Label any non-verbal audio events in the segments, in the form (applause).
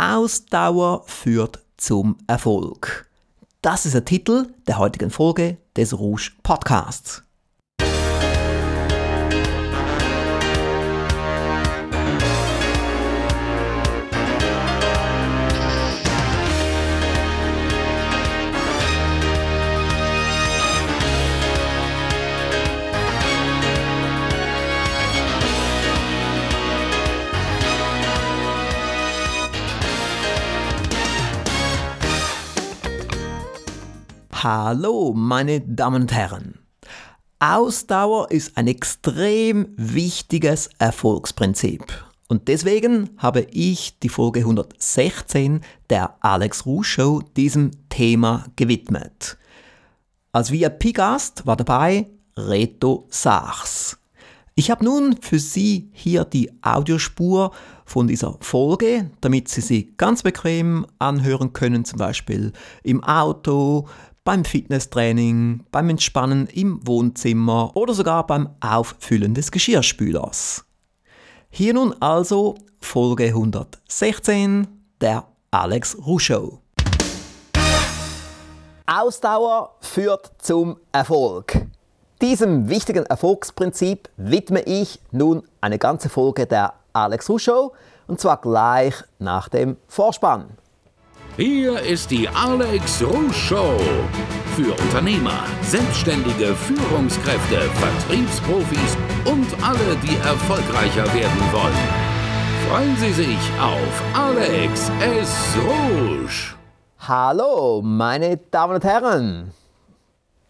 Ausdauer führt zum Erfolg. Das ist der Titel der heutigen Folge des Rouge Podcasts. Hallo, meine Damen und Herren. Ausdauer ist ein extrem wichtiges Erfolgsprinzip. Und deswegen habe ich die Folge 116 der Alex Ruh Show diesem Thema gewidmet. Als VIP-Gast war dabei Reto Sachs. Ich habe nun für Sie hier die Audiospur von dieser Folge, damit Sie sie ganz bequem anhören können, zum Beispiel im Auto, beim Fitnesstraining, beim Entspannen im Wohnzimmer oder sogar beim Auffüllen des Geschirrspülers. Hier nun also Folge 116 der Alex Ruschow. Ausdauer führt zum Erfolg. Diesem wichtigen Erfolgsprinzip widme ich nun eine ganze Folge der Alex Ruschow und zwar gleich nach dem Vorspann. Hier ist die Alex Rouge Show. Für Unternehmer, Selbstständige, Führungskräfte, Vertriebsprofis und alle, die erfolgreicher werden wollen. Freuen Sie sich auf Alex S. Rouge. Hallo, meine Damen und Herren.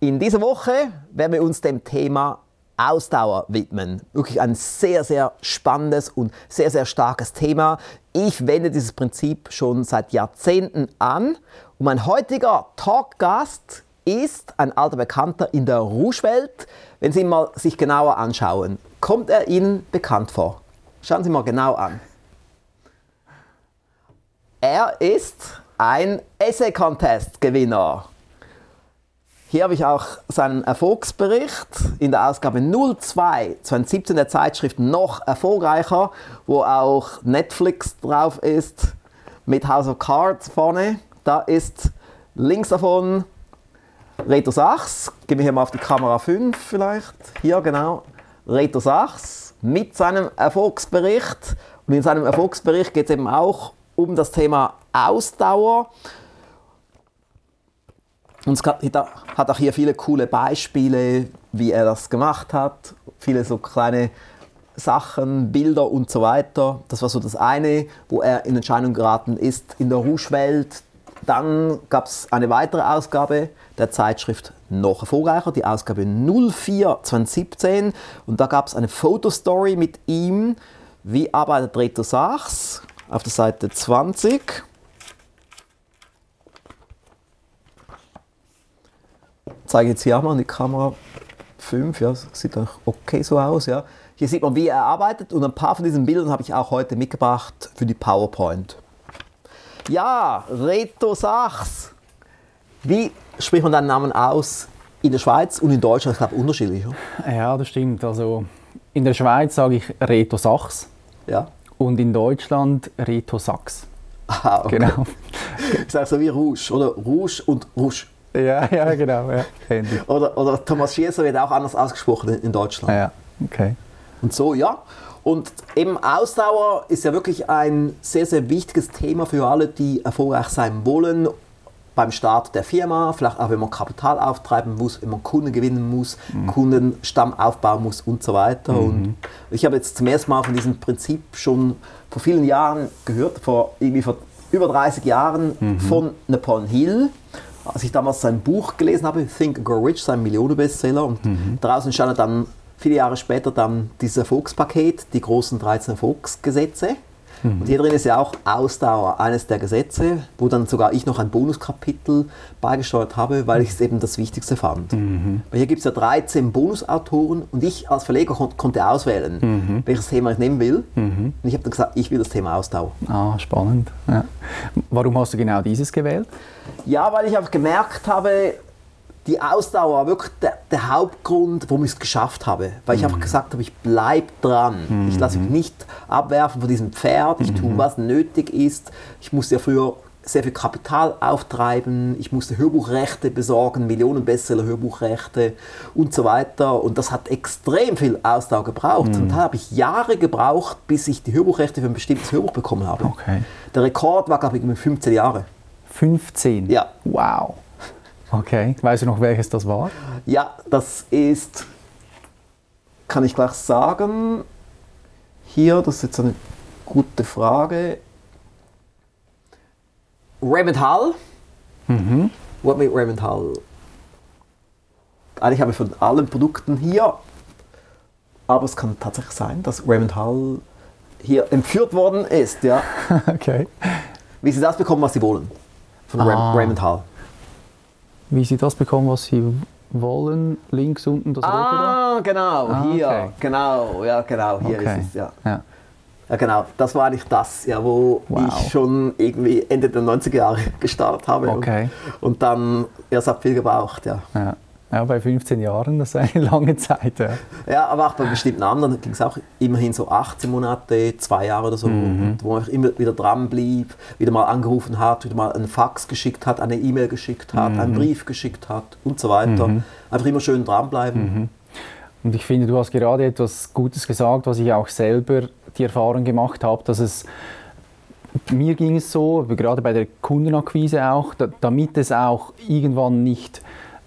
In dieser Woche werden wir uns dem Thema Ausdauer widmen. Wirklich ein sehr, sehr spannendes und sehr, sehr starkes Thema. Ich wende dieses Prinzip schon seit Jahrzehnten an und mein heutiger Talkgast ist ein alter Bekannter in der Rouge-Welt. Wenn Sie ihn mal sich genauer anschauen, kommt er Ihnen bekannt vor? Schauen Sie mal genau an. Er ist ein Essay-Contest-Gewinner. Hier habe ich auch seinen Erfolgsbericht in der Ausgabe 02 2017 der Zeitschrift noch erfolgreicher, wo auch Netflix drauf ist mit House of Cards vorne. Da ist links davon Reto Sachs. Gehen wir hier mal auf die Kamera 5 vielleicht. Hier genau. Reto Sachs mit seinem Erfolgsbericht. Und in seinem Erfolgsbericht geht es eben auch um das Thema Ausdauer. Und es hat auch hier viele coole Beispiele, wie er das gemacht hat. Viele so kleine Sachen, Bilder und so weiter. Das war so das eine, wo er in Entscheidung geraten ist in der Rouge-Welt. Dann gab es eine weitere Ausgabe der Zeitschrift noch erfolgreicher, die Ausgabe 04 2017. Und da gab es eine Fotostory mit ihm, wie arbeitet Reto Sachs auf der Seite 20. zeige jetzt hier auch mal in die Kamera 5, ja, sieht auch okay so aus, ja. Hier sieht man, wie er arbeitet und ein paar von diesen Bildern habe ich auch heute mitgebracht für die PowerPoint. Ja, Reto Sachs. Wie spricht man deinen Namen aus in der Schweiz und in Deutschland? Ich glaube, unterschiedlich. Oder? Ja, das stimmt. Also in der Schweiz sage ich Reto Sachs. Ja. Und in Deutschland Reto Sachs. Ah, okay. Genau. (laughs) Ich sage so wie Rouge, oder? Rouge und Rouge. Ja, (laughs) ja, genau. Ja. oder, oder Thomas Schieser wird auch anders ausgesprochen in Deutschland. Ja, okay. Und so, ja. Und eben Ausdauer ist ja wirklich ein sehr, sehr wichtiges Thema für alle, die erfolgreich sein wollen beim Start der Firma, vielleicht auch wenn man Kapital auftreiben muss, wenn man Kunden gewinnen muss, mhm. Kundenstamm aufbauen muss und so weiter. Mhm. Und ich habe jetzt zum ersten Mal von diesem Prinzip schon vor vielen Jahren gehört, vor irgendwie vor über 30 Jahren mhm. von Napoleon Hill als ich damals sein Buch gelesen habe, Think and Grow Rich, sein Millionenbestseller, und mhm. draußen stand dann viele Jahre später dann dieses Erfolgspaket, die großen 13 Erfolgsgesetze. Mhm. Und hier drin ist ja auch Ausdauer eines der Gesetze, wo dann sogar ich noch ein Bonuskapitel beigesteuert habe, weil ich es eben das Wichtigste fand. Mhm. Weil hier gibt es ja 13 Bonusautoren und ich als Verleger kon konnte auswählen, mhm. welches Thema ich nehmen will. Mhm. Und ich habe dann gesagt, ich will das Thema Ausdauer. Ah, spannend. Ja. Warum hast du genau dieses gewählt? Ja, weil ich auch gemerkt habe, die Ausdauer war wirklich der, der Hauptgrund, warum ich es geschafft habe. Weil ich einfach gesagt habe, ich bleibe dran. Ich lasse mich nicht abwerfen von diesem Pferd. Ich tue, was nötig ist. Ich musste ja früher sehr viel Kapital auftreiben, ich musste Hörbuchrechte besorgen, Millionen Bestseller-Hörbuchrechte und so weiter. Und das hat extrem viel Ausdauer gebraucht. Und da habe ich Jahre gebraucht, bis ich die Hörbuchrechte für ein bestimmtes Hörbuch bekommen habe. Okay. Der Rekord war, glaube ich, irgendwie 15 Jahre. 15? Ja. Wow. Okay. Weißt du noch, welches das war? Ja, das ist, kann ich gleich sagen, hier, das ist jetzt eine gute Frage. Raymond Hall. Mhm. What made Raymond Hall? Eigentlich habe ich von allen Produkten hier, aber es kann tatsächlich sein, dass Raymond Hall hier entführt worden ist. Ja. (laughs) okay. Wie sie das bekommen, was sie wollen. Von Ah. Raymond Hall. Wie Sie das bekommen, was Sie wollen, links unten das rote da? Ah, genau, Ah, hier. okay. Genau, ja, genau, hier Okay. ist es, ja. Ja. Ja, genau. Das war eigentlich das, ja, wo Wow. ich schon irgendwie Ende der 90er Jahre (laughs) gestartet habe. Okay. Und, und dann erst ab viel gebraucht, ja. Ja. Ja, bei 15 Jahren, das ist eine lange Zeit. Ja. Ja, aber auch bei bestimmten anderen ging es auch immerhin so 18 Monate, zwei Jahre oder so, Mhm. wo man immer wieder dran blieb, wieder mal angerufen hat, wieder mal einen Fax geschickt hat, eine E-Mail geschickt hat, Mhm. einen Brief geschickt hat und so weiter. Einfach immer schön dranbleiben. Mhm. Und ich finde, du hast gerade etwas Gutes gesagt, was ich auch selber die Erfahrung gemacht habe, dass es mir ging es so, gerade bei der Kundenakquise auch, da, damit es auch irgendwann nicht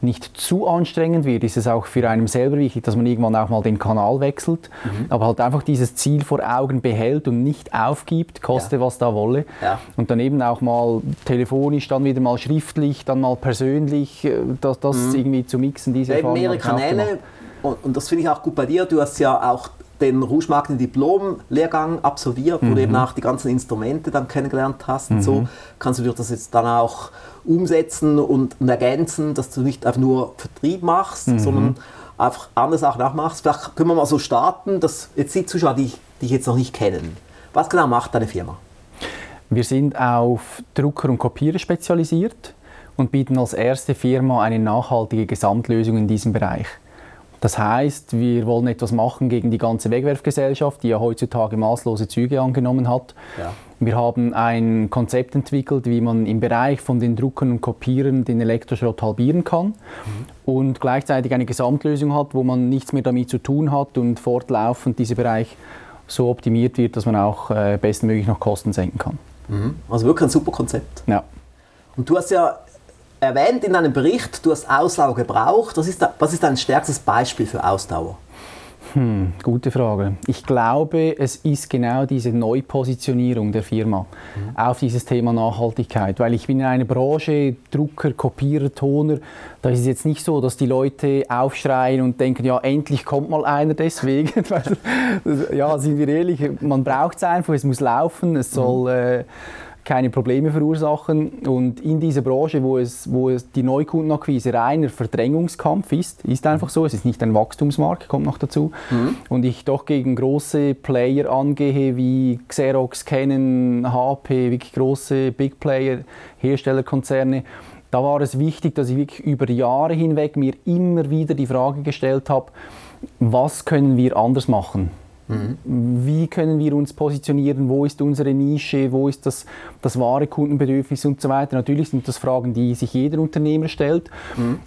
nicht zu anstrengend wird, ist es auch für einen selber wichtig, dass man irgendwann auch mal den Kanal wechselt, aber halt einfach dieses Ziel vor Augen behält und nicht aufgibt, koste Ja. was da wolle. Ja. Und dann eben auch mal telefonisch, dann wieder mal schriftlich, dann mal persönlich, äh, das, das irgendwie zu mixen, diese Mhm. Erfahrung mehrere Kanäle. Und, und das finde ich auch gut bei dir. Du hast ja auch den Rouge Marketing Diplom-Lehrgang absolviert, wo du eben auch die ganzen Instrumente dann kennengelernt hast. Und so kannst du dir das jetzt dann auch umsetzen und, ergänzen, dass du nicht einfach nur Vertrieb machst, sondern einfach andere Sachen auch machst. Vielleicht können wir mal so starten, dass jetzt die Zuschauer, die, die ich jetzt noch nicht kennen. Was genau macht deine Firma? Wir sind auf Drucker und Kopierer spezialisiert und bieten als erste Firma eine nachhaltige Gesamtlösung in diesem Bereich. Das heißt, wir wollen etwas machen gegen die ganze Wegwerfgesellschaft, die ja heutzutage maßlose Züge angenommen hat. Ja. Wir haben ein Konzept entwickelt, wie man im Bereich von den Druckern und Kopierern den Elektroschrott halbieren kann und gleichzeitig eine Gesamtlösung hat, wo man nichts mehr damit zu tun hat und fortlaufend dieser Bereich so optimiert wird, dass man auch äh, bestmöglich noch Kosten senken kann. Also wirklich ein super Konzept. Ja. Und du hast ja erwähnt in deinem Bericht, du hast Ausdauer gebraucht. Was ist, da, was ist dein stärkstes Beispiel für Ausdauer? Gute Frage. Ich glaube, es ist genau diese Neupositionierung der Firma auf dieses Thema Nachhaltigkeit, weil ich bin in einer Branche Drucker, Kopierer, Toner. Da ist es jetzt nicht so, dass die Leute aufschreien und denken, ja, endlich kommt mal einer deswegen. (laughs) Ja, sind wir ehrlich, man braucht es einfach, es muss laufen, es soll äh, keine Probleme verursachen. Und in dieser Branche, wo es, wo es die Neukundenakquise reiner Verdrängungskampf ist, ist einfach so, es ist nicht ein Wachstumsmarkt, kommt noch dazu. Und ich doch gegen große Player angehe wie Xerox, Canon, HP, wirklich große Big Player, Herstellerkonzerne, da war es wichtig, dass ich wirklich über Jahre hinweg mir immer wieder die Frage gestellt habe, was können wir anders machen? Wie können wir uns positionieren? Wo ist unsere Nische? Wo ist das, das wahre Kundenbedürfnis und so weiter? Natürlich sind das Fragen, die sich jeder Unternehmer stellt.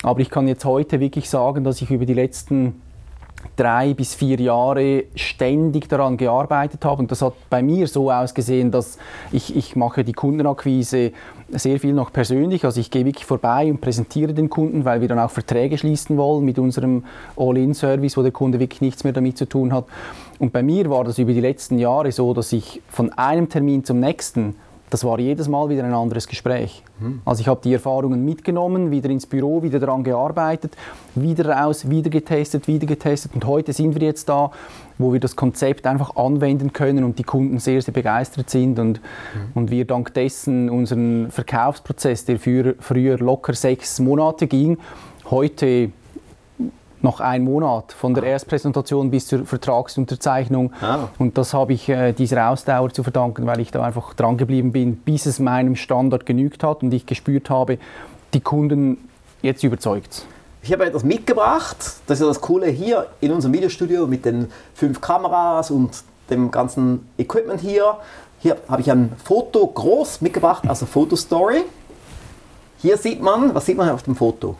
Aber ich kann jetzt heute wirklich sagen, dass ich über die letzten drei bis vier Jahre ständig daran gearbeitet habe. Und das hat bei mir so ausgesehen, dass ich, ich mache die Kundenakquise sehr viel noch persönlich. Also ich gehe wirklich vorbei und präsentiere den Kunden, weil wir dann auch Verträge schließen wollen mit unserem All-In-Service, wo der Kunde wirklich nichts mehr damit zu tun hat. Und bei mir war das über die letzten Jahre so, dass ich von einem Termin zum nächsten das war jedes Mal wieder ein anderes Gespräch. Also ich habe die Erfahrungen mitgenommen, wieder ins Büro, wieder daran gearbeitet, wieder raus, wieder getestet, wieder getestet. Und heute sind wir jetzt da, wo wir das Konzept einfach anwenden können und die Kunden sehr, sehr begeistert sind und, und wir dank dessen unseren Verkaufsprozess, der für, früher locker sechs Monate ging, heute noch ein Monat von der Erstpräsentation bis zur Vertragsunterzeichnung. Ah. Und das habe ich äh, dieser Ausdauer zu verdanken, weil ich da einfach dran geblieben bin, bis es meinem Standard genügt hat und ich gespürt habe, die Kunden jetzt überzeugt. ich habe etwas mitgebracht. Das ist ja das Coole hier in unserem Videostudio mit den fünf Kameras und dem ganzen Equipment hier. Hier habe ich ein Foto groß mitgebracht, also Fotostory. Hier sieht man, was sieht man auf dem Foto?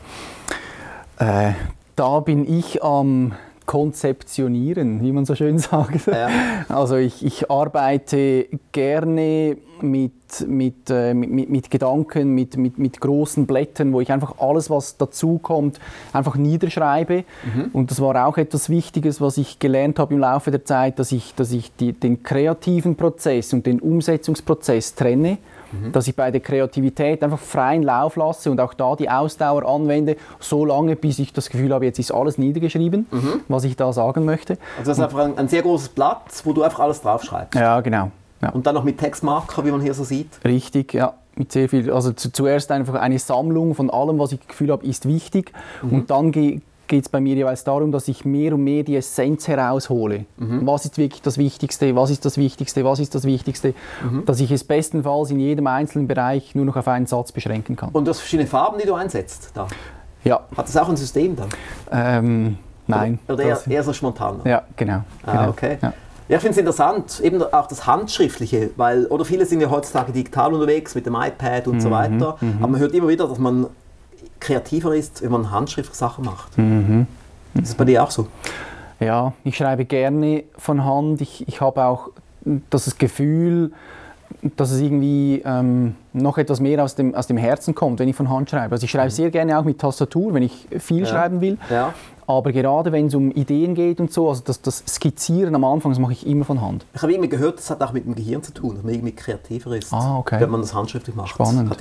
Äh, da bin ich am konzeptionieren, wie man so schön sagt. Ja. Also ich, ich, arbeite gerne mit, mit, äh, mit, mit, Gedanken, mit, mit, mit großen Blättern, wo ich einfach alles, was dazukommt, einfach niederschreibe. Mhm. Und das war auch etwas Wichtiges, was ich gelernt habe im Laufe der Zeit, dass ich, dass ich die, den kreativen Prozess und den Umsetzungsprozess trenne mhm. dass ich bei der Kreativität einfach freien Lauf lasse und auch da die Ausdauer anwende, so lange, bis ich das Gefühl habe, jetzt ist alles niedergeschrieben, mhm. was ich da sagen möchte. Also das ist einfach ein, ein, sehr großes Blatt, wo du einfach alles draufschreibst. Ja, genau. Ja. Und dann noch mit Textmarker, wie man hier so sieht. Richtig, ja mit sehr viel, also zu, zuerst einfach eine Sammlung von allem, was ich das Gefühl habe, ist wichtig. Mhm. Und dann geht es bei mir jeweils darum, dass ich mehr und mehr die Essenz heraushole. Mhm. Was ist wirklich das Wichtigste, was ist das Wichtigste, was ist das Wichtigste, mhm. dass ich es bestenfalls in jedem einzelnen Bereich nur noch auf einen Satz beschränken kann. Und du hast verschiedene Farben, die du einsetzt da? Ja. Hat das auch ein System dann? Ähm, nein. Oder, eher, eher, so spontan? Ja, genau. Ah, genau. okay. Ja. Ja, ich finde es interessant, eben auch das Handschriftliche, weil, oder viele sind ja heutzutage digital unterwegs mit dem iPad und mhm, so weiter, mhm. aber man hört immer wieder, dass man kreativer ist, wenn man handschriftliche Sachen macht. Mhm. Ist das bei dir auch so? Ja, ich schreibe gerne von Hand. Ich, ich habe auch das Gefühl, dass es irgendwie ähm, noch etwas mehr aus dem, aus dem Herzen kommt, wenn ich von Hand schreibe. Also ich schreibe mhm. sehr gerne auch mit Tastatur, wenn ich viel ja. schreiben will. Ja. Aber gerade wenn es um Ideen geht und so, also das, das Skizzieren am Anfang, das mache ich immer von Hand. Ich habe irgendwie gehört, das hat auch mit dem Gehirn zu tun, dass man irgendwie kreativer ist, ah, okay. wenn man das handschriftlich macht. Spannend. Hat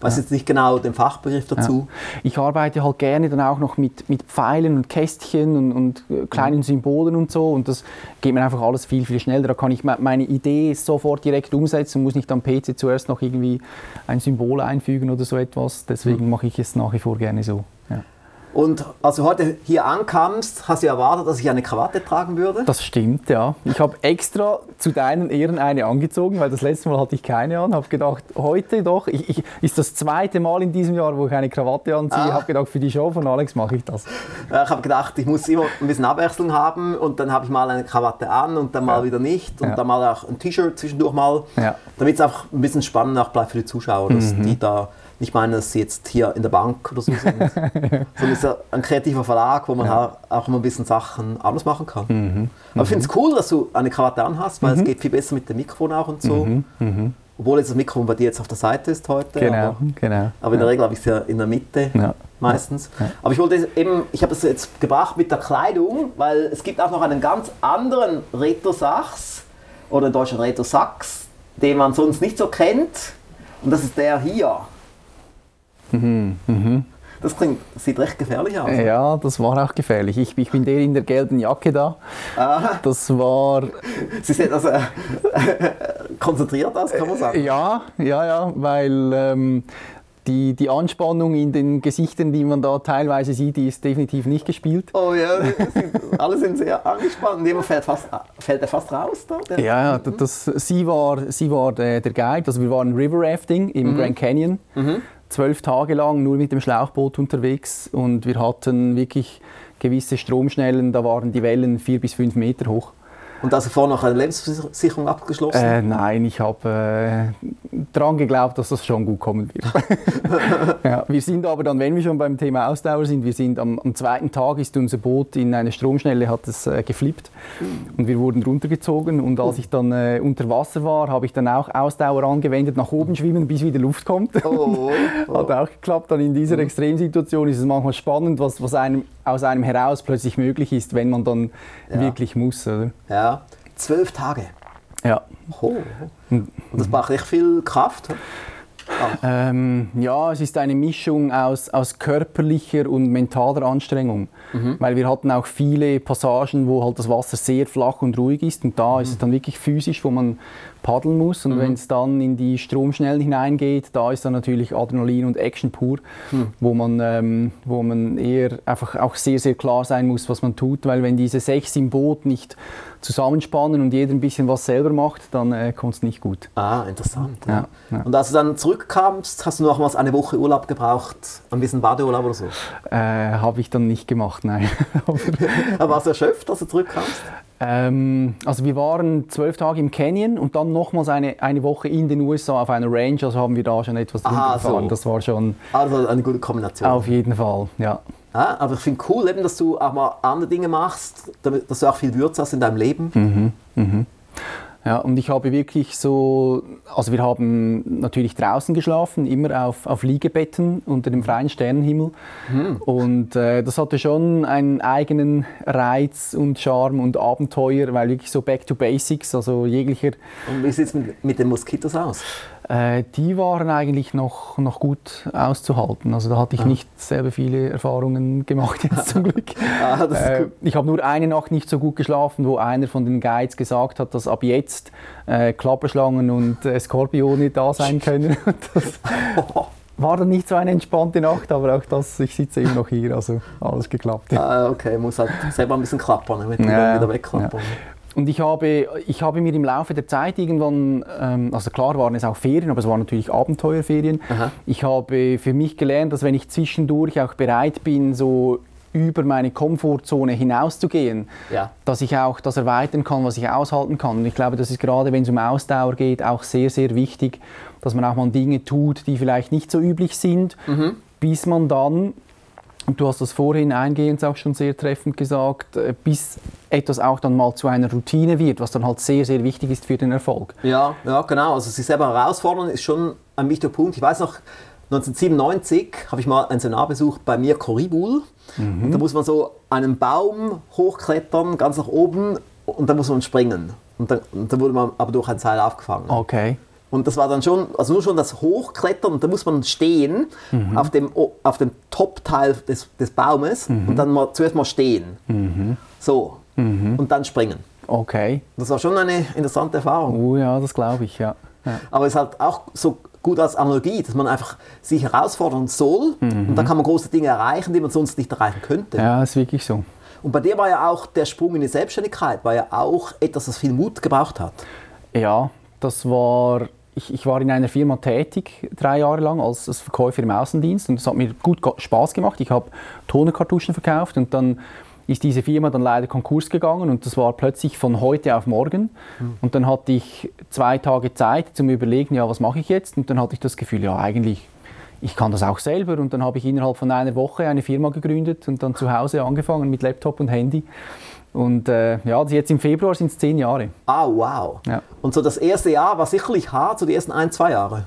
weiß ja. jetzt nicht genau den Fachbegriff dazu. Ja. Ich arbeite halt gerne dann auch noch mit, mit Pfeilen und Kästchen und, und kleinen Symbolen und so und das geht mir einfach alles viel, viel schneller. Da kann ich meine Idee sofort direkt umsetzen und muss nicht am PC zuerst noch irgendwie ein Symbol einfügen oder so etwas. Deswegen mache ich es nach wie vor gerne so. Ja. Und als du heute hier ankamst, hast du erwartet, dass ich eine Krawatte tragen würde? Das stimmt, ja. Ich habe extra zu deinen Ehren eine angezogen, weil das letzte Mal hatte ich keine an. Habe gedacht, heute doch, ich, ich, ist das zweite Mal in diesem Jahr, wo ich eine Krawatte anziehe. Ah. Habe gedacht, für die Show von Alex mache ich das. Ja, ich habe gedacht, ich muss immer ein bisschen Abwechslung haben und dann habe ich mal eine Krawatte an und dann mal ja. wieder nicht und ja. dann mal auch ein T-Shirt zwischendurch mal, damit es einfach ein bisschen spannend auch bleibt für die Zuschauer, dass mhm. die da nicht meine, dass sie jetzt hier in der Bank oder so sind, (laughs) sondern es ist ein kreativer Verlag, wo man ja. auch immer ein bisschen Sachen anders machen kann. Mhm. Aber ich finde es cool, dass du eine Krawatte anhast, weil mhm. es geht viel besser mit dem Mikrofon auch und so. Mhm. mhm. Obwohl jetzt das Mikrofon bei dir jetzt auf der Seite ist heute. Genau, aber, genau. Aber in der Regel habe ich es ja in der Mitte ja. meistens. Ja. Aber ich wollte eben, ich habe es jetzt gebracht mit der Kleidung, weil es gibt auch noch einen ganz anderen Retro-Sachs oder in Deutschland Retro-Sachs, den man sonst nicht so kennt. Und das ist der hier. Mhm, mhm. Das klingt, sieht recht gefährlich aus. Ja, das war auch gefährlich. Ich, ich bin der in der gelben Jacke da. Ah. Das war. Sie sehen also äh, (laughs) konzentriert aus, kann man sagen. Ja, ja, ja, weil ähm, die, die Anspannung in den Gesichtern, die man da teilweise sieht, die ist definitiv nicht gespielt. Oh ja, sind, alle sind sehr angespannt. Jemand fällt, fast, fällt er fast raus da? ja, ja das, sie war, sie war der, der Guide. Also wir waren River Rafting im mhm. Grand Canyon. Mhm zwölf Tage lang nur mit dem Schlauchboot unterwegs und wir hatten wirklich gewisse Stromschnellen, da waren die Wellen vier bis fünf Meter hoch. Und hast du vorher noch eine Lebensversicherung abgeschlossen? Äh, nein, ich habe äh, daran geglaubt, dass das schon gut kommen wird. (laughs) ja, wir sind aber dann, wenn wir schon beim Thema Ausdauer sind, wir sind am, am zweiten Tag ist unser Boot in eine Stromschnelle, hat es äh, geflippt und wir wurden runtergezogen und als ich dann äh, unter Wasser war, habe ich dann auch Ausdauer angewendet, nach oben schwimmen, bis wieder Luft kommt. Oh, oh. (laughs) hat auch geklappt. Dann in dieser mhm. Extremsituation ist es manchmal spannend, was, was einem aus einem heraus plötzlich möglich ist, wenn man dann ja. wirklich muss. Oder? Ja, zwölf Tage. Ja. Oh. Und das braucht echt viel Kraft. Ah. Ähm, ja, es ist eine Mischung aus, aus körperlicher und mentaler Anstrengung. Mhm. Weil wir hatten auch viele Passagen, wo halt das Wasser sehr flach und ruhig ist. Und da mhm. ist es dann wirklich physisch, wo man, paddeln muss. Und Mhm. wenn es dann in die Stromschnellen hineingeht, da ist dann natürlich Adrenalin und Action pur, Mhm. wo, man, ähm, wo man eher einfach auch sehr, sehr klar sein muss, was man tut. Weil wenn diese sechs im Boot nicht zusammenspannen und jeder ein bisschen was selber macht, dann äh, kommt es nicht gut. Ah, interessant. Ja. Ja, ja. Und als du dann zurückkamst, hast du nochmals eine Woche Urlaub gebraucht, ein bisschen Badeurlaub oder so. Äh, Habe ich dann nicht gemacht, nein. (laughs) Aber, (laughs) warst du erschöpft, als du zurückkamst? Ähm, also wir waren zwölf Tage im Canyon und dann nochmals eine, eine Woche in den USA auf einer Range, also haben wir da schon etwas Aha, drunter gefahren. so. Das war schon Also eine gute Kombination. auf jeden Fall, ja. Ja, aber ich finde cool, eben, dass du auch mal andere Dinge machst, damit, dass du auch viel Würze hast in deinem Leben. Ja, und ich habe wirklich so, also wir haben natürlich draußen geschlafen, immer auf, auf Liegebetten unter dem freien Sternenhimmel. Und äh, das hatte schon einen eigenen Reiz und Charme und Abenteuer, weil wirklich so back to basics, also jeglicher, Und wie sieht es mit, mit den Moskitos aus? Äh, die waren eigentlich noch, noch gut auszuhalten. Also da hatte ich nicht selber viele Erfahrungen gemacht jetzt zum (laughs) Glück. Ah, Äh, ich habe nur eine Nacht nicht so gut geschlafen, wo einer von den Guides gesagt hat, dass ab jetzt äh, Klapperschlangen und äh, Skorpione da sein können. (laughs) Das (laughs) war dann nicht so eine entspannte Nacht, aber auch das, ich sitze immer noch hier, also alles geklappt. Ah, okay, muss halt selber ein bisschen klappern, damit die Ja, wieder ja. Und ich habe, ich habe mir im Laufe der Zeit irgendwann, ähm, also klar waren es auch Ferien, aber es waren natürlich Abenteuerferien. Aha. Ich habe für mich gelernt, dass wenn ich zwischendurch auch bereit bin, so über meine Komfortzone hinauszugehen, Ja. dass ich auch das erweitern kann, was ich aushalten kann. Und ich glaube, das ist gerade, wenn es um Ausdauer geht, auch sehr, sehr wichtig, dass man auch mal Dinge tut, die vielleicht nicht so üblich sind, bis man dann und du hast das vorhin eingehend auch schon sehr treffend gesagt, äh, bis etwas auch dann mal zu einer Routine wird, was dann halt sehr, sehr wichtig ist für den Erfolg. Ja, ja, genau. Also sich selber herausfordern ist schon ein wichtiger Punkt. Ich weiß noch, 1997 habe ich mal einen Seminarbesuch bei mir Koribul. Und da muss man so einen Baum hochklettern, ganz nach oben, und da muss man springen. Und dann, und dann wurde man aber durch ein Seil aufgefangen. Okay. Und das war dann schon, also nur schon das Hochklettern da muss man stehen auf dem, auf dem Top-Teil des, des Baumes und dann mal, zuerst mal stehen. So. Und dann springen. Okay. Das war schon eine interessante Erfahrung. Oh ja, das glaube ich, ja. ja. Aber es ist halt auch so gut als Analogie, dass man einfach sich herausfordern soll und dann kann man große Dinge erreichen, die man sonst nicht erreichen könnte. Ja, ist wirklich so. Und bei dir war ja auch der Sprung in die Selbstständigkeit, war ja auch etwas, das viel Mut gebraucht hat. Ja, das war. Ich, ich war in einer Firma tätig, drei Jahre lang, als, als Verkäufer im Außendienst. Und das hat mir gut Spaß gemacht. Ich habe Tonerkartuschen verkauft und dann ist diese Firma dann leider Konkurs gegangen und das war plötzlich von heute auf morgen. Und dann hatte ich zwei Tage Zeit zum Überlegen, ja, was mache ich jetzt? Und dann hatte ich das Gefühl, ja, eigentlich, ich kann das auch selber. Und dann habe ich innerhalb von einer Woche eine Firma gegründet und dann zu Hause angefangen mit Laptop und Handy. Und äh, ja, jetzt im Februar sind es zehn Jahre. Ah, wow. Ja. Und so das erste Jahr war sicherlich hart, so die ersten ein, zwei Jahre.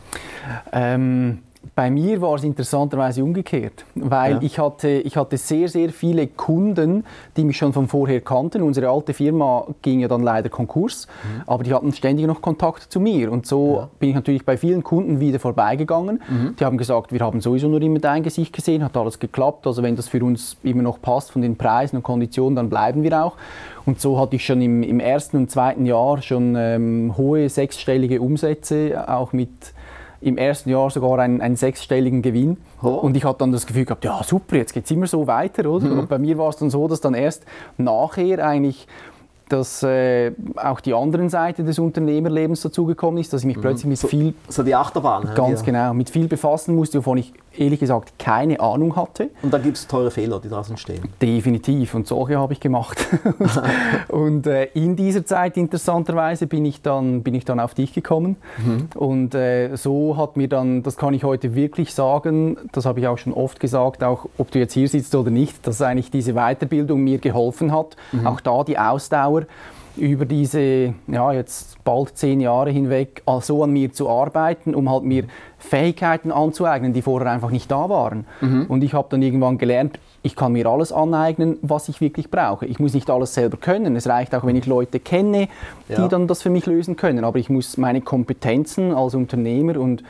Ähm, bei mir war es interessanterweise umgekehrt, weil Ja. ich, hatte, ich hatte sehr, sehr viele Kunden, die mich schon von vorher kannten. Unsere alte Firma ging ja dann leider Konkurs, aber die hatten ständig noch Kontakt zu mir. Und so bin ich natürlich bei vielen Kunden wieder vorbeigegangen. Die haben gesagt, wir haben sowieso nur immer dein Gesicht gesehen, hat alles geklappt. Also wenn das für uns immer noch passt von den Preisen und Konditionen, dann bleiben wir auch. Und so hatte ich schon im, im ersten und zweiten Jahr schon ähm, hohe sechsstellige Umsätze, auch mit im ersten Jahr sogar einen, einen sechsstelligen Gewinn. Oh. Und ich hatte dann das Gefühl gehabt, ja super, jetzt geht es immer so weiter. Oder? Und bei mir war es dann so, dass dann erst nachher eigentlich dass äh, auch die anderen Seite des Unternehmerlebens dazugekommen ist, dass ich mich plötzlich mit viel, So die Achterbahn. ganz ja. genau, mit viel befassen musste, wovon ich ehrlich gesagt keine Ahnung hatte. Und dann gibt es teure Fehler, die draußen stehen. Definitiv und solche habe ich gemacht. (laughs) und äh, in dieser Zeit interessanterweise bin ich dann, bin ich dann auf dich gekommen und äh, so hat mir dann, das kann ich heute wirklich sagen, das habe ich auch schon oft gesagt, auch ob du jetzt hier sitzt oder nicht, dass eigentlich diese Weiterbildung mir geholfen hat, auch da die Ausdauer über diese ja, jetzt bald zehn Jahre hinweg so an mir zu arbeiten, um halt mir Fähigkeiten anzueignen, die vorher einfach nicht da waren. Und ich habe dann irgendwann gelernt, ich kann mir alles aneignen, was ich wirklich brauche. Ich muss nicht alles selber können. Es reicht auch, wenn ich Leute kenne, die Ja. dann das für mich lösen können. Aber ich muss meine Kompetenzen als Unternehmer und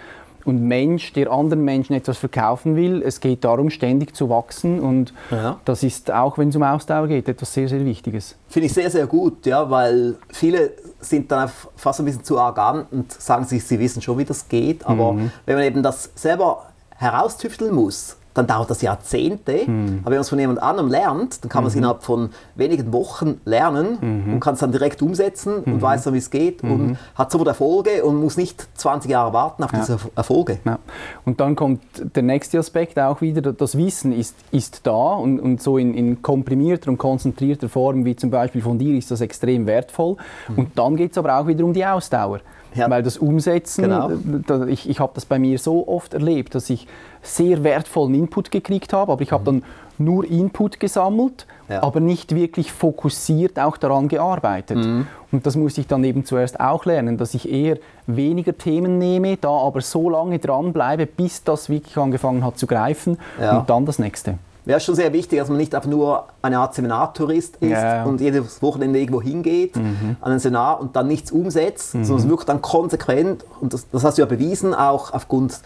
und Mensch, der anderen Menschen etwas verkaufen will. Es geht darum, ständig zu wachsen und ja. das ist auch, wenn es um Ausdauer geht, etwas sehr, sehr Wichtiges. Finde ich sehr, sehr gut, ja, weil viele sind dann fast ein bisschen zu arrogant und sagen sich, sie wissen schon, wie das geht, aber mhm. wenn man eben das selber heraustüfteln muss, dann dauert das Jahrzehnte. Mhm. Aber wenn man es von jemand anderem lernt, dann kann man es mhm. innerhalb von wenigen Wochen lernen mhm. und kann es dann direkt umsetzen und mhm. weiß dann, wie es geht und mhm. hat sofort Erfolge und muss nicht 20 Jahre warten auf ja. diese Erfolge. Ja. Und dann kommt der nächste Aspekt auch wieder, das Wissen ist, ist da und, und so in, in komprimierter und konzentrierter Form, wie zum Beispiel von dir, ist das extrem wertvoll. Mhm. Und dann geht es aber auch wieder um die Ausdauer. Ja. Weil das Umsetzen, genau. ich, ich habe das bei mir so oft erlebt, dass ich sehr wertvollen Input gekriegt habe, aber ich habe mhm. dann nur Input gesammelt, ja. aber nicht wirklich fokussiert auch daran gearbeitet. Mhm. Und das musste ich dann eben zuerst auch lernen, dass ich eher weniger Themen nehme, da aber so lange dranbleibe, bis das wirklich angefangen hat zu greifen ja. und dann das nächste. Wäre schon sehr wichtig, dass man nicht einfach nur eine Art Seminartourist ist ja. und jedes Wochenende irgendwo hingeht mhm. an ein Seminar und dann nichts umsetzt, mhm. sondern es wirkt dann konsequent und das, das, hast du ja bewiesen, auch aufgrund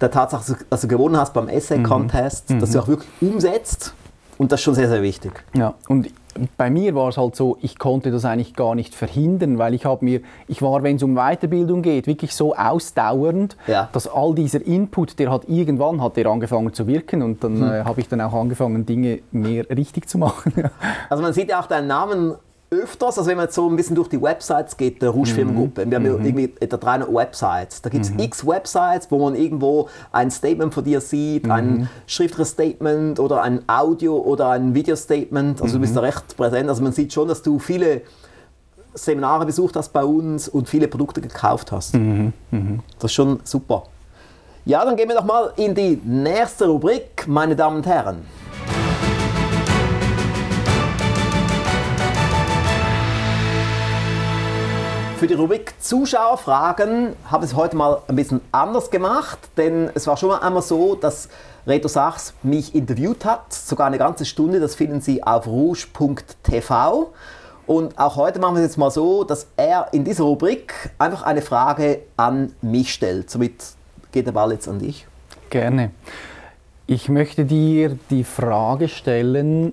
der Tatsache, dass du gewonnen hast beim Essay-Contest, mhm. dass du auch wirklich umsetzt und das ist schon sehr, sehr wichtig. Ja, und bei mir war es halt so, ich konnte das eigentlich gar nicht verhindern, weil ich habe mir, ich war, wenn es um Weiterbildung geht, wirklich so ausdauernd, ja. dass all dieser Input, der hat irgendwann hat der angefangen zu wirken und dann hm. äh, habe ich dann auch angefangen, Dinge mehr richtig zu machen. (laughs) also man sieht ja auch deinen Namen öfters, also wenn man jetzt so ein bisschen durch die Websites geht, der Rouge Firmengruppe, mhm. wir haben mhm. irgendwie etwa 300 Websites. Da gibt es mhm. x Websites, wo man irgendwo ein Statement von dir sieht, mhm. ein schriftliches Statement oder ein Audio- oder ein Video-Statement. Also du bist da mhm. recht präsent. Also man sieht schon, dass du viele Seminare besucht hast bei uns und viele Produkte gekauft hast. Mhm. Das ist schon super. Ja, dann gehen wir doch mal in die nächste Rubrik, meine Damen und Herren. Für die Rubrik Zuschauerfragen habe ich es heute mal ein bisschen anders gemacht, denn es war schon einmal so, dass Reto Sachs mich interviewt hat, sogar eine ganze Stunde, das finden Sie auf rouge.tv. Und auch heute machen wir es jetzt mal so, dass er in dieser Rubrik einfach eine Frage an mich stellt. Somit geht der Ball jetzt an dich. Gerne. Ich möchte dir die Frage stellen,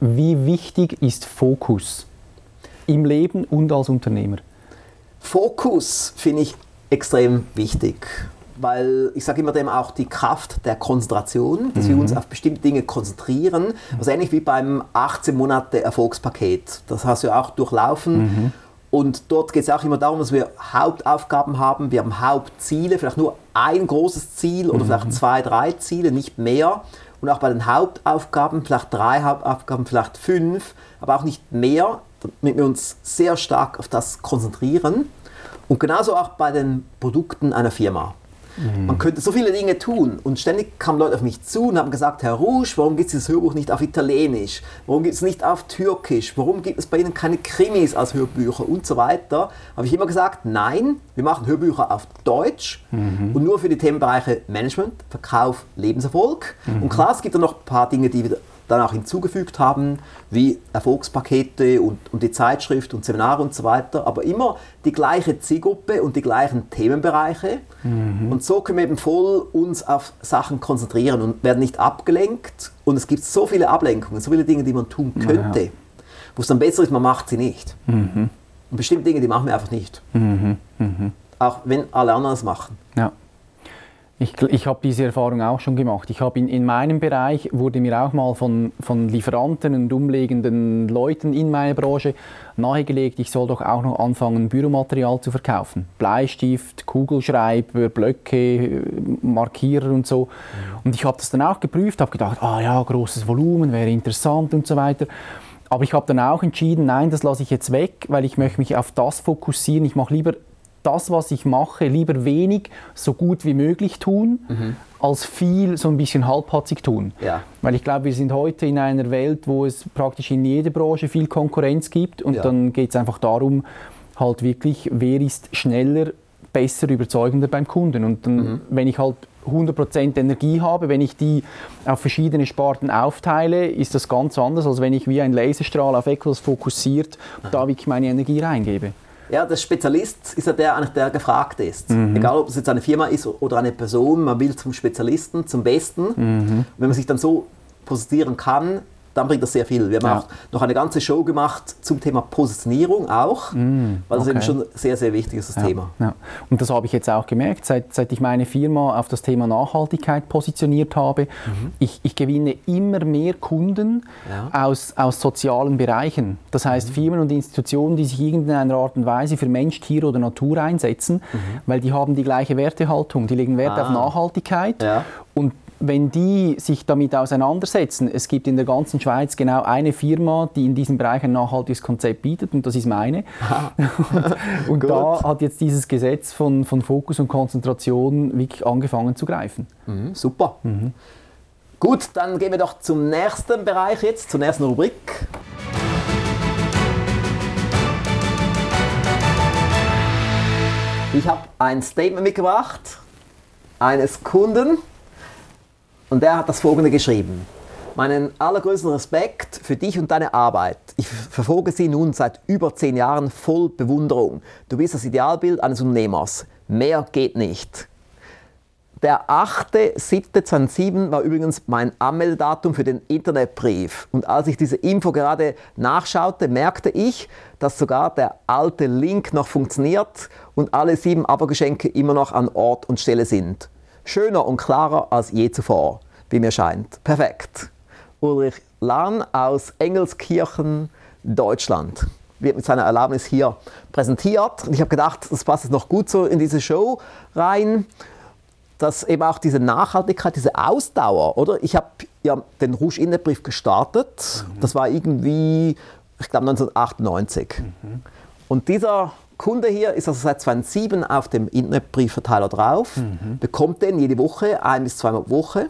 wie wichtig ist Fokus? Im Leben und als Unternehmer? Fokus finde ich extrem wichtig, weil ich sage immer dem auch die Kraft der Konzentration, dass mhm. wir uns auf bestimmte Dinge konzentrieren. Also ähnlich wie beim 18 Monate Erfolgspaket. Das hast du ja auch durchlaufen. Mhm. Und dort geht es auch immer darum, dass wir Hauptaufgaben haben, wir haben Hauptziele, vielleicht nur ein großes Ziel oder mhm. vielleicht zwei, drei Ziele, nicht mehr. Und auch bei den Hauptaufgaben, vielleicht drei Hauptaufgaben, vielleicht fünf, aber auch nicht mehr, damit wir uns sehr stark auf das konzentrieren. Und genauso auch bei den Produkten einer Firma. Mhm. Man könnte so viele Dinge tun und ständig kamen Leute auf mich zu und haben gesagt, Herr Rouge, warum gibt es dieses Hörbuch nicht auf Italienisch? Warum gibt es nicht auf Türkisch? Warum gibt es bei Ihnen keine Krimis als Hörbücher und so weiter? Habe ich immer gesagt, nein, wir machen Hörbücher auf Deutsch mhm. und nur für die Themenbereiche Management, Verkauf, Lebenserfolg. Mhm. Und klar, es gibt da noch ein paar Dinge, die wir dann auch hinzugefügt haben, wie Erfolgspakete und, und die Zeitschrift und Seminare und so weiter, aber immer die gleiche Zielgruppe und die gleichen Themenbereiche. Mhm. Und so können wir eben voll uns auf Sachen konzentrieren und werden nicht abgelenkt. Und es gibt so viele Ablenkungen, so viele Dinge, die man tun könnte, ja. wo es dann besser ist, man macht sie nicht. Mhm. Und bestimmte Dinge, die machen wir einfach nicht. Mhm. mhm. Auch wenn alle anderen es machen. Ja. Ich, ich habe diese Erfahrung auch schon gemacht. Ich habe in, in meinem Bereich wurde mir auch mal von, von Lieferanten und umlegenden Leuten in meiner Branche nahegelegt, ich soll doch auch noch anfangen, Büromaterial zu verkaufen. Bleistift, Kugelschreiber, Blöcke, Markierer und so. Und ich habe das dann auch geprüft, habe gedacht, ah ja, großes Volumen wäre interessant und so weiter. Aber ich habe dann auch entschieden, nein, das lasse ich jetzt weg, weil ich möchte mich auf das fokussieren. Ich mache lieber das, was ich mache, lieber wenig so gut wie möglich tun, mhm. als viel so ein bisschen halbpatzig tun. Ja. Weil ich glaube, wir sind heute in einer Welt, wo es praktisch in jeder Branche viel Konkurrenz gibt und ja. dann geht es einfach darum, halt wirklich, wer ist schneller, besser, überzeugender beim Kunden. Und dann, mhm. wenn ich halt 100% Energie habe, wenn ich die auf verschiedene Sparten aufteile, ist das ganz anders, als wenn ich wie ein Laserstrahl auf etwas fokussiert, da wirklich meine Energie reingebe. Ja, der Spezialist ist ja der, eigentlich der gefragt ist. Mhm. Egal, ob es jetzt eine Firma ist oder eine Person, man will zum Spezialisten, zum Besten. Mhm. Wenn man sich dann so positionieren kann, dann bringt das sehr viel. Wir haben Ja. auch noch eine ganze Show gemacht zum Thema Positionierung auch, weil das okay. eben schon sehr, sehr wichtig ist, das Thema. Ja. Und das habe ich jetzt auch gemerkt, seit, seit ich meine Firma auf das Thema Nachhaltigkeit positioniert habe. Ich, ich gewinne immer mehr Kunden Ja. aus, aus sozialen Bereichen. Das heißt Firmen und Institutionen, die sich in irgendeiner Art und Weise für Mensch, Tier oder Natur einsetzen, weil die haben die gleiche Wertehaltung. Die legen Wert Ah. auf Nachhaltigkeit. Ja. Und wenn die sich damit auseinandersetzen, es gibt in der ganzen Schweiz genau eine Firma, die in diesem Bereich ein nachhaltiges Konzept bietet und das ist meine. (laughs) und Gut. da hat jetzt dieses Gesetz von, von Fokus und Konzentration wirklich angefangen zu greifen. Mhm, super. Gut, dann gehen wir doch zum nächsten Bereich jetzt, zur nächsten Rubrik. Ich habe ein Statement mitgebracht eines Kunden und der hat das folgende geschrieben. Meinen allergrößten Respekt für dich und deine Arbeit. Ich verfolge sie nun seit über zehn Jahren voll Bewunderung. Du bist das Idealbild eines Unternehmers. Mehr geht nicht. Der 8.7.2007 war übrigens mein Anmeldedatum für den Internetbrief. Und als ich diese Info gerade nachschaute, merkte ich, dass sogar der alte Link noch funktioniert und alle sieben Abergeschenke immer noch an Ort und Stelle sind. Schöner und klarer als je zuvor, wie mir scheint. Perfekt. Ulrich Lahn aus Engelskirchen, Deutschland. Wird mit seiner Erlaubnis hier präsentiert. Und ich habe gedacht, das passt jetzt noch gut so in diese Show rein dass eben auch diese Nachhaltigkeit, diese Ausdauer, oder? Ich habe ja den Rouge Innenbrief gestartet. Das war irgendwie, ich glaube 1998. Und dieser Kunde hier ist also seit 2007 auf dem Internetbriefverteiler drauf, bekommt den jede Woche, ein bis zweimal pro Woche.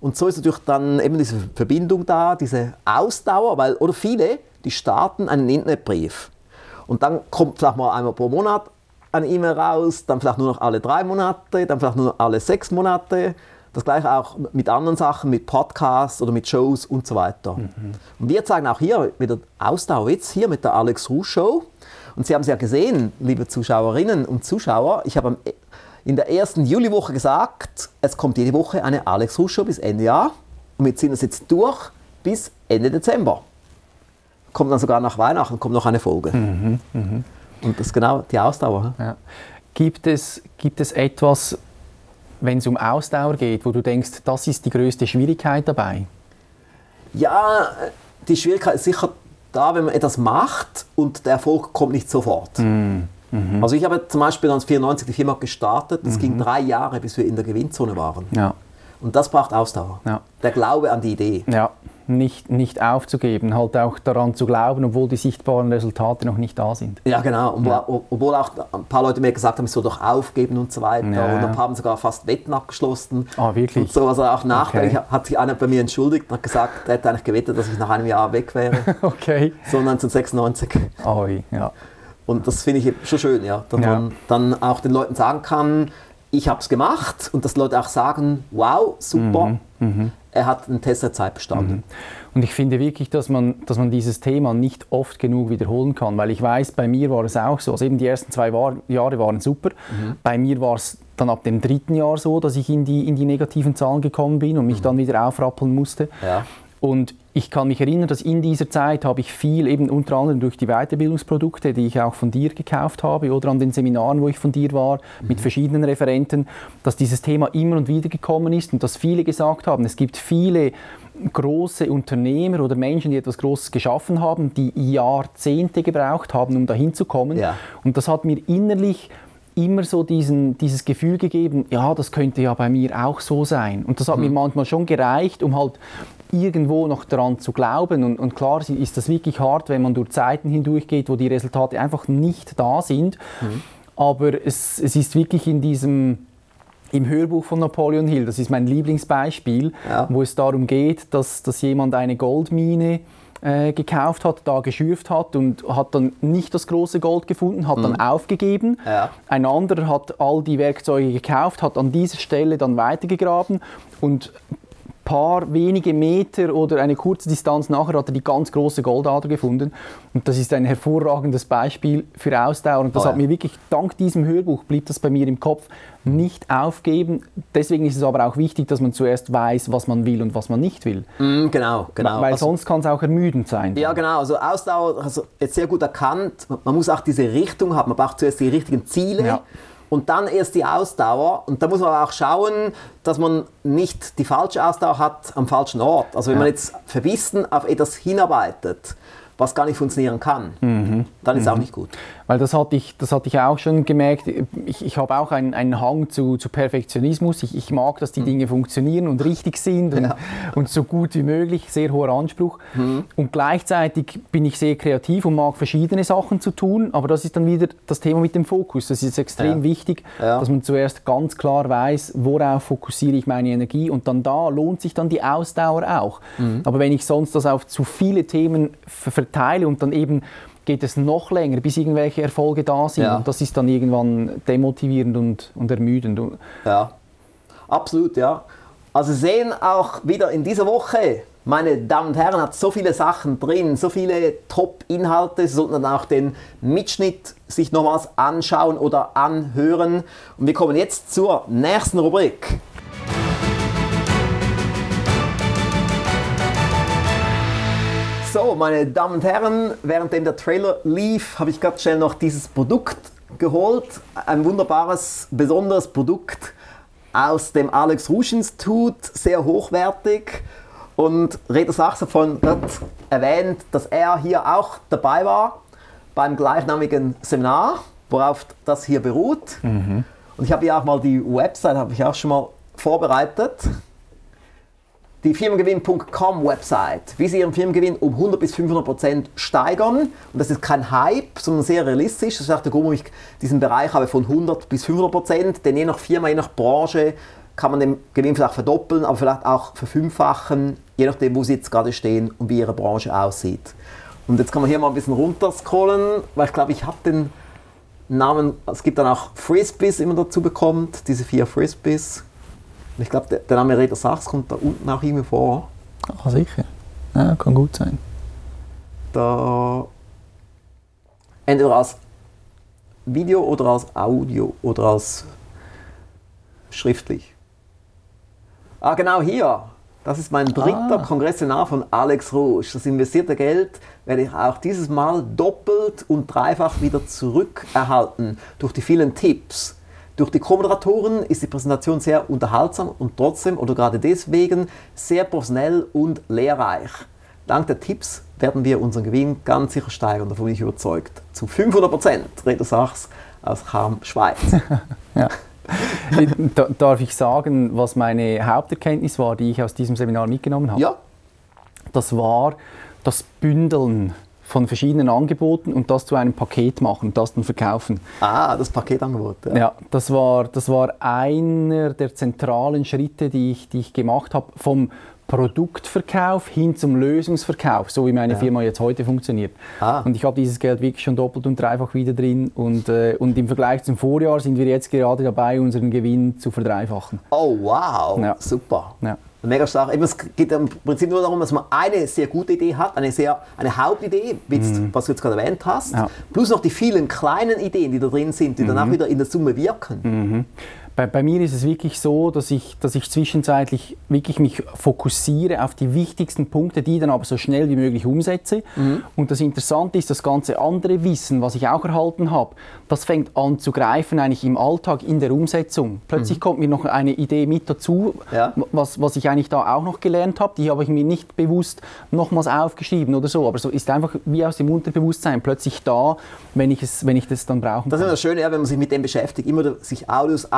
Und so ist natürlich dann eben diese Verbindung da, diese Ausdauer, weil, oder viele, die starten einen Internetbrief. Und dann kommt vielleicht mal einmal pro Monat eine E-Mail raus, dann vielleicht nur noch alle drei Monate, dann vielleicht nur noch alle sechs Monate. Das gleiche auch mit anderen Sachen, mit Podcasts oder mit Shows und so weiter. Und wir zeigen auch hier wieder Ausdauer jetzt hier mit der Alex Ruh Show. Und Sie haben es ja gesehen, liebe Zuschauerinnen und Zuschauer, ich habe am- in der ersten Juliwoche gesagt, es kommt jede Woche eine Alex Show bis Ende Jahr. Und wir ziehen das jetzt durch bis Ende Dezember. Kommt dann sogar nach Weihnachten, kommt noch eine Folge. Und das ist genau die Ausdauer. Ja. Gibt, es, gibt es etwas, wenn es um Ausdauer geht, wo du denkst, das ist die größte Schwierigkeit dabei? Ja, die Schwierigkeit ist sicher da, wenn man etwas macht und der Erfolg kommt nicht sofort. Also ich habe zum Beispiel 1994 die Firma gestartet. Es ging drei Jahre, bis wir in der Gewinnzone waren. Ja. Und das braucht Ausdauer. Ja. Der Glaube an die Idee. Ja, nicht, nicht aufzugeben, halt auch daran zu glauben, obwohl die sichtbaren Resultate noch nicht da sind. Ja, genau. Und wo- Obwohl auch ein paar Leute mir gesagt haben, ich soll doch aufgeben und so weiter. Ja, und ja. ein paar haben sogar fast Wetten abgeschlossen. Ah, wirklich? Und so, also auch nach, Okay. hat sich einer bei mir entschuldigt und hat gesagt, er hätte eigentlich gewettet, dass ich nach einem Jahr weg wäre. (laughs) Okay. so 1996. Oi, ja. Und das finde ich schon schön, ja, dass Ja. man dann auch den Leuten sagen kann, ich habe es gemacht und dass Leute auch sagen, wow, super, Mhm, er hat den Test der Zeit bestanden. Und ich finde wirklich, dass man, dass man dieses Thema nicht oft genug wiederholen kann, weil ich weiß, bei mir war es auch so. Also eben die ersten zwei war Jahre waren super. Bei mir war es dann ab dem dritten Jahr so, dass ich in die, in die negativen Zahlen gekommen bin und mich dann wieder aufrappeln musste. Ja. Und ich kann mich erinnern, dass in dieser Zeit habe ich viel, eben unter anderem durch die Weiterbildungsprodukte, die ich auch von dir gekauft habe oder an den Seminaren, wo ich von dir war, mit verschiedenen Referenten, dass dieses Thema immer und wieder gekommen ist und dass viele gesagt haben, es gibt viele große Unternehmer oder Menschen, die etwas Großes geschaffen haben, die Jahrzehnte gebraucht haben, um dahin zu kommen. Ja. Und das hat mir innerlich immer so diesen, dieses Gefühl gegeben, ja, das könnte ja bei mir auch so sein. Und das hat mir manchmal schon gereicht, um halt irgendwo noch daran zu glauben. Und, und klar ist das wirklich hart, wenn man durch Zeiten hindurchgeht, wo die Resultate einfach nicht da sind. Aber es, es ist wirklich in diesem, im Hörbuch von Napoleon Hill, das ist mein Lieblingsbeispiel, Ja. wo es darum geht, dass, dass jemand eine Goldmine äh, gekauft hat, da geschürft hat und hat dann nicht das große Gold gefunden, hat dann aufgegeben. Ja. Ein anderer hat all die Werkzeuge gekauft, hat an dieser Stelle dann weitergegraben und paar wenige Meter oder eine kurze Distanz nachher hat er die ganz große Goldader gefunden. Und das ist ein hervorragendes Beispiel für Ausdauer. Und das Oh ja. hat mir wirklich, dank diesem Hörbuch, blieb das bei mir im Kopf, nicht aufgeben. Deswegen ist es aber auch wichtig, dass man zuerst weiß, was man will und was man nicht will. Mm, genau, genau. Weil Also- sonst kann es auch ermüdend sein. Ja, genau. Also Ausdauer, also jetzt sehr gut erkannt. Man muss auch diese Richtung haben. Man braucht zuerst die richtigen Ziele Ja. Und dann erst die Ausdauer. Und da muss man aber auch schauen, dass man nicht die falsche Ausdauer hat am falschen Ort. Also wenn Ja. man jetzt verbissen auf etwas hinarbeitet, was gar nicht funktionieren kann, Mhm. dann ist es auch nicht gut. Weil das hatte ich, das hatte ich auch schon gemerkt. Ich, ich habe auch einen, einen Hang zu, zu Perfektionismus. Ich, ich mag, dass die Dinge funktionieren und richtig sind und, Ja. und so gut wie möglich. Sehr hoher Anspruch. Und gleichzeitig bin ich sehr kreativ und mag verschiedene Sachen zu tun. Aber das ist dann wieder das Thema mit dem Fokus. Das ist extrem Ja. wichtig, Ja. dass man zuerst ganz klar weiß, worauf fokussiere ich meine Energie. Und dann da lohnt sich dann die Ausdauer auch. Aber wenn ich sonst das auf zu viele Themen ver- verteile und dann eben geht es noch länger, bis irgendwelche Erfolge da sind. Ja. Und das ist dann irgendwann demotivierend und, und ermüdend. Ja, absolut, ja. Also sehen auch wieder in dieser Woche, meine Damen und Herren, hat so viele Sachen drin, so viele Top-Inhalte. Sie sollten dann auch den Mitschnitt sich nochmals anschauen oder anhören. Und wir kommen jetzt zur nächsten Rubrik. So, meine Damen und Herren, währenddem der Trailer lief, habe ich ganz schnell noch dieses Produkt geholt. Ein wunderbares, besonderes Produkt aus dem Alex Rusch Institut, sehr hochwertig. Und Reda Saxophon hat erwähnt, dass er hier auch dabei war beim gleichnamigen Seminar, worauf das hier beruht. Und ich habe hier auch mal die Website, habe ich auch schon mal vorbereitet die Firmengewinn.com Website, wie Sie Ihren Firmengewinn um 100 bis 500 Prozent steigern. Und das ist kein Hype, sondern sehr realistisch. Das ist auch der Grund, warum ich diesen Bereich habe von 100 bis 500 Prozent. Denn je nach Firma, je nach Branche kann man den Gewinn vielleicht verdoppeln, aber vielleicht auch verfünffachen, je nachdem, wo Sie jetzt gerade stehen und wie Ihre Branche aussieht. Und jetzt kann man hier mal ein bisschen runterscrollen, weil ich glaube, ich habe den Namen, es gibt dann auch Frisbees, die man dazu bekommt, diese vier Frisbees. Und ich glaube, der, der Name Reda Sachs kommt da unten auch irgendwie vor. Ah, sicher. Ja, kann gut sein. Da entweder als Video oder als Audio oder als schriftlich. Ah, genau hier. Das ist mein dritter Ah. Kongressseminar von Alex Rouge. Das investierte Geld werde ich auch dieses Mal doppelt und dreifach wieder zurückerhalten durch die vielen Tipps. Durch die Co-Moderatoren ist die Präsentation sehr unterhaltsam und trotzdem oder gerade deswegen sehr professionell und lehrreich. Dank der Tipps werden wir unseren Gewinn ganz sicher steigern, davon bin ich überzeugt. Zu 500 Prozent, Reda Sachs aus Cham, Schweiz. (laughs) Ja. Da- Darf ich sagen, was meine Haupterkenntnis war, die ich aus diesem Seminar mitgenommen habe? ja, Das war das Bündeln von verschiedenen Angeboten und das zu einem Paket machen und das dann verkaufen. ah, das Paketangebot. Ja. Ja, das war, das war einer der zentralen Schritte, die ich, die ich gemacht habe, vom Produktverkauf hin zum Lösungsverkauf, so wie meine Ja. Firma jetzt heute funktioniert. Ah. Und ich habe dieses Geld wirklich schon doppelt und dreifach wieder drin und, äh, und im Vergleich zum Vorjahr sind wir jetzt gerade dabei, unseren Gewinn zu verdreifachen. Oh, wow, Ja. super. Ja. Mega stark. Eben, Es geht im Prinzip nur darum, dass man eine sehr gute Idee hat, eine, sehr, eine Hauptidee, jetzt, was du jetzt gerade erwähnt hast, Mhm. Ja. plus noch die vielen kleinen Ideen, die da drin sind, die dann auch wieder in der Summe wirken. Bei, bei mir ist es wirklich so, dass ich, dass ich zwischenzeitlich wirklich mich fokussiere auf die wichtigsten Punkte, die dann aber so schnell wie möglich umsetze. Und das Interessante ist, das ganze andere Wissen, was ich auch erhalten habe, das fängt an zu greifen eigentlich im Alltag, in der Umsetzung. Plötzlich kommt mir noch eine Idee mit dazu, Ja. was, was ich eigentlich da auch noch gelernt habe. Die habe ich mir nicht bewusst nochmals aufgeschrieben oder so. Aber so ist einfach wie aus dem Unterbewusstsein plötzlich da, wenn ich, es, wenn ich das dann brauchen Das ist das Schöne, ja, wenn man sich mit dem beschäftigt, immer sich Audios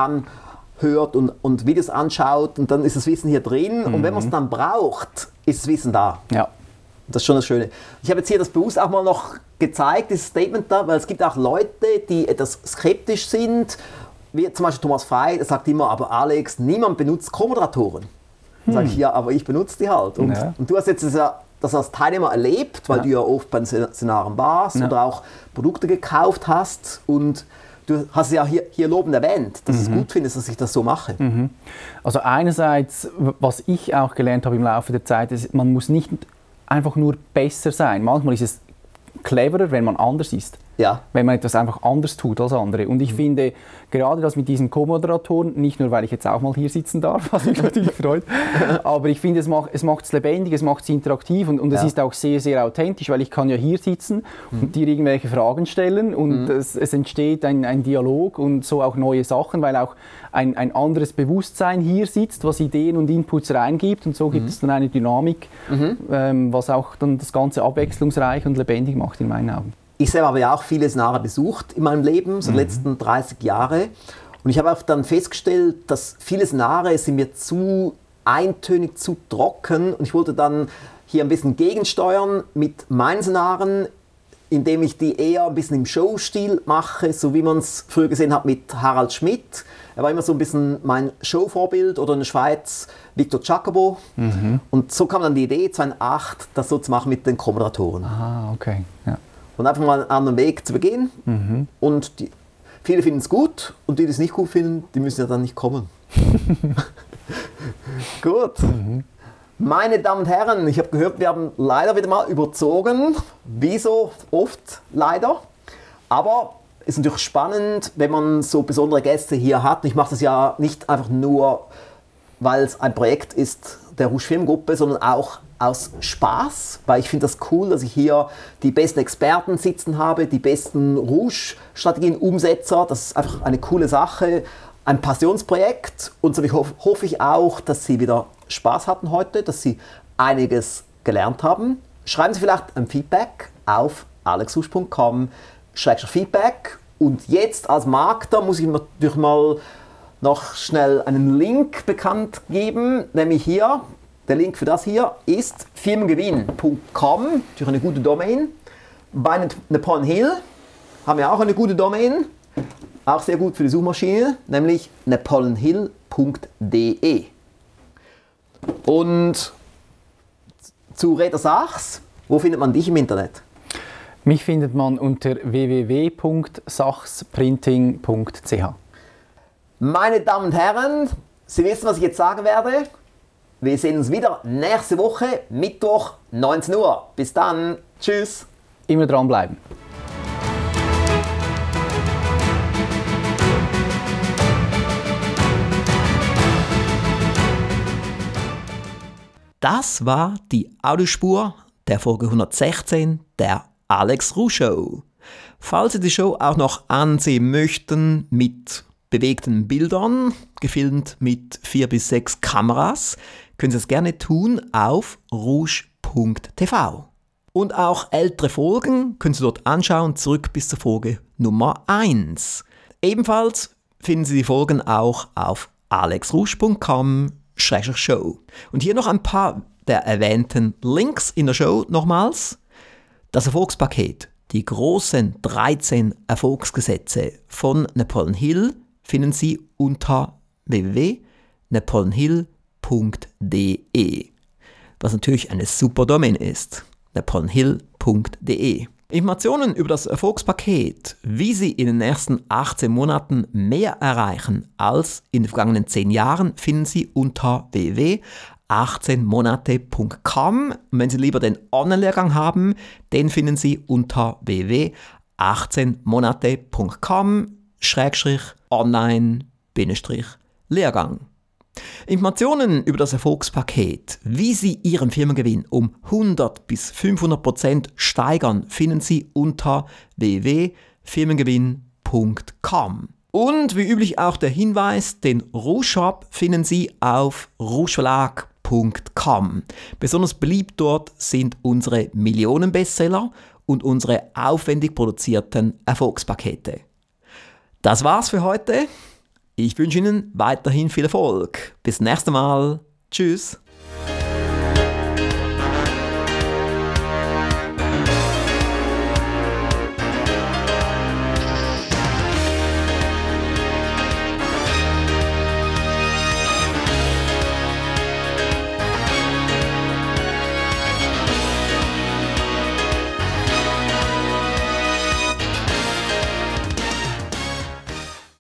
anhört und, und Videos anschaut und dann ist das Wissen hier drin und wenn man es dann braucht, ist das Wissen da. Ja. Das ist schon das Schöne. Ich habe jetzt hier das bewusst auch mal noch gezeigt, dieses Statement da, weil es gibt auch Leute, die etwas skeptisch sind. Wie zum Beispiel Thomas Frey, der sagt immer, aber Alex, niemand benutzt Co-Moderatoren. Dann sage ich, ja, aber ich benutze die halt. Und, Ja. und du hast jetzt das, ja- das als Teilnehmer erlebt, weil Ja. du ja oft bei den Seminaren warst Ja. oder auch Produkte gekauft hast. Und du hast es ja hier, hier lobend erwähnt, dass du es gut findest, dass ich das so mache. Also einerseits, was ich auch gelernt habe im Laufe der Zeit, ist, man muss nicht einfach nur besser sein. Manchmal ist es cleverer, wenn man anders ist. Ja. Wenn man etwas einfach anders tut als andere. Und ich finde, gerade das mit diesen Co-Moderatoren, nicht nur, weil ich jetzt auch mal hier sitzen darf, (laughs) was mich natürlich freut, aber ich finde, es macht es macht's lebendig, es macht es interaktiv und, und es Ja. ist auch sehr, sehr authentisch, weil ich kann ja hier sitzen und dir irgendwelche Fragen stellen und es, es entsteht ein, ein Dialog und so auch neue Sachen, weil auch ein, ein anderes Bewusstsein hier sitzt, was Ideen und Inputs reingibt und so gibt es dann eine Dynamik, ähm, was auch dann das Ganze abwechslungsreich und lebendig macht in meinen Augen. Ich selber habe ja auch viele Seminare besucht in meinem Leben, so die letzten 30 Jahre. Und ich habe auch dann festgestellt, dass viele Seminare sind mir zu eintönig, zu trocken. Und ich wollte dann hier ein bisschen gegensteuern mit meinen Seminaren, indem ich die eher ein bisschen im Showstil mache, so wie man es früher gesehen hat mit Harald Schmidt. Er war immer so ein bisschen mein Showvorbild oder in der Schweiz Victor Jacobo. Und so kam dann die Idee 2008, das so zu machen mit den Co-Moderatoren Ah, okay. Ja. Und einfach mal einen anderen Weg zu begehen. Und die, viele finden es gut und die, die es nicht gut finden, die müssen ja dann nicht kommen. (laughs) gut. Meine Damen und Herren, ich habe gehört, wir haben leider wieder mal überzogen, wie so oft leider. Aber es ist natürlich spannend, wenn man so besondere Gäste hier hat. Ich mache das ja nicht einfach nur, weil es ein Projekt ist der Rouge Filmgruppe, sondern auch aus Spaß, weil ich finde das cool, dass ich hier die besten Experten sitzen habe, die besten Rouge-Strategien-Umsetzer. Das ist einfach eine coole Sache, ein Passionsprojekt und so hoff, hoffe ich auch, dass Sie wieder Spaß hatten heute, dass Sie einiges gelernt haben. Schreiben Sie vielleicht ein Feedback auf alexhusch.com Feedback und jetzt als Markter muss ich natürlich mal noch schnell einen Link bekannt geben, nämlich hier, der Link für das hier ist firmengewinn.com, natürlich eine gute Domain. Bei Napoleon Hill haben wir auch eine gute Domain, auch sehr gut für die Suchmaschine, nämlich napoleonhill.de. Und zu Reda Sachs, wo findet man dich im Internet? Mich findet man unter www.sachsprinting.ch. Meine Damen und Herren, Sie wissen, was ich jetzt sagen werde. Wir sehen uns wieder nächste Woche, Mittwoch, 19 Uhr. Bis dann. Tschüss. Immer dranbleiben. Das war die Audiospur der Folge 116 der Alex Ruh Show. Falls Sie die Show auch noch ansehen möchten mit bewegten Bildern, gefilmt mit vier bis sechs Kameras, können Sie es gerne tun auf rouge.tv. Und auch ältere Folgen können Sie dort anschauen, zurück bis zur Folge Nummer 1. Ebenfalls finden Sie die Folgen auch auf alexrouge.com Show. Und hier noch ein paar der erwähnten Links in der Show nochmals. Das Erfolgspaket, die großen 13 Erfolgsgesetze von Napoleon Hill finden Sie unter www.napoleonhill.de, was natürlich eine super Domain ist, napoleonhill.de. Informationen über das Erfolgspaket, wie Sie in den nächsten 18 Monaten mehr erreichen als in den vergangenen 10 Jahren, finden Sie unter www.18monate.com. Und wenn Sie lieber den Online-Lehrgang haben, den finden Sie unter www.18monate.com-online-lehrgang. Informationen über das Erfolgspaket, wie Sie Ihren Firmengewinn um 100 bis 500 Prozent steigern, finden Sie unter www.firmengewinn.com. Und wie üblich auch der Hinweis, den Rouge-Shop finden Sie auf rougeverlag.com. Besonders beliebt dort sind unsere Millionen-Bestseller und unsere aufwendig produzierten Erfolgspakete. Das war's für heute. Ich wünsche Ihnen weiterhin viel Erfolg. Bis nächstes Mal. Tschüss.